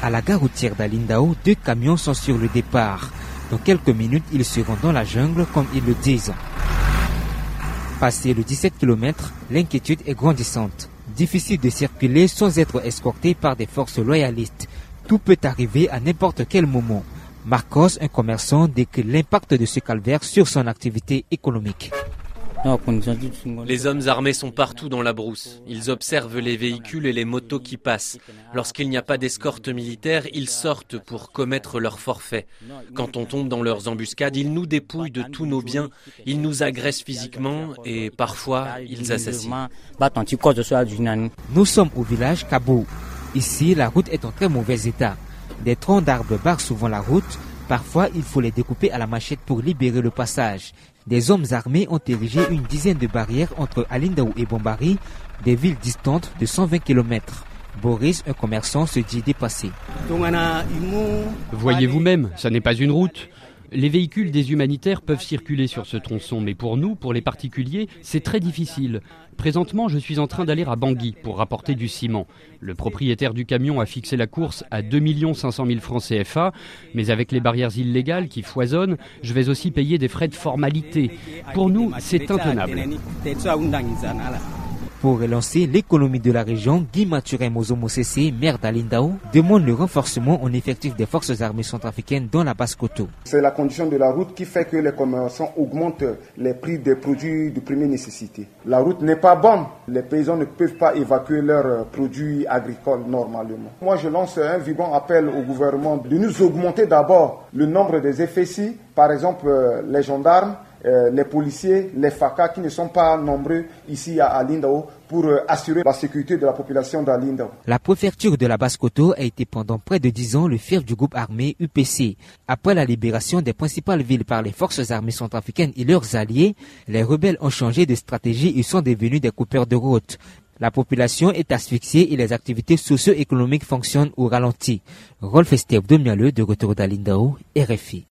À la gare routière d'Alindao, deux camions sont sur le départ. Dans quelques minutes, ils seront dans la jungle comme ils le disent. Passé le 17 km, l'inquiétude est grandissante. Difficile de circuler sans être escorté par des forces loyalistes. Tout peut arriver à n'importe quel moment. Marcos, un commerçant, décrit l'impact de ce calvaire sur son activité économique. Les hommes armés sont partout dans la brousse. Ils observent les véhicules et les motos qui passent. Lorsqu'il n'y a pas d'escorte militaire, ils sortent pour commettre leur forfait. Quand on tombe dans leurs embuscades, ils nous dépouillent de tous nos biens, ils nous agressent physiquement et parfois ils assassinent. Nous sommes au village Kabo. Ici, la route est en très mauvais état. Des troncs d'arbres barrent souvent la route. Parfois, il faut les découper à la machette pour libérer le passage. Des hommes armés ont érigé une dizaine de barrières entre Alindaou et Bombari, des villes distantes de 120 km. Boris, un commerçant, se dit dépassé. Voyez vous-même, ça n'est pas une route. Les véhicules des humanitaires peuvent circuler sur ce tronçon, mais pour nous, pour les particuliers, c'est très difficile. Présentement, je suis en train d'aller à Bangui pour rapporter du ciment. Le propriétaire du camion a fixé la course à 2 500 000 francs CFA, mais avec les barrières illégales qui foisonnent, je vais aussi payer des frais de formalité. Pour nous, c'est intenable. Pour relancer l'économie de la région, Guy Mathurin Mozomo maire d'Alindao, demande le renforcement en effectif des forces armées centrafricaines dans la Basse-Coto. C'est la condition de la route qui fait que les commerçants augmentent les prix des produits de première nécessité. La route n'est pas bonne. Les paysans ne peuvent pas évacuer leurs produits agricoles normalement. Moi, je lance un vivant appel au gouvernement de nous augmenter d'abord le nombre des FSI, par exemple les gendarmes, euh, les policiers, les FACA qui ne sont pas nombreux ici à Alindao pour euh, assurer la sécurité de la population d'Alindao. La préfecture de la Basse-Coto a été pendant près de dix ans le fief du groupe armé UPC. Après la libération des principales villes par les forces armées centrafricaines et leurs alliés, les rebelles ont changé de stratégie et sont devenus des coupeurs de route. La population est asphyxiée et les activités socio-économiques fonctionnent au ralenti. Rolf Esteve de de retour d'Alindao, RFI.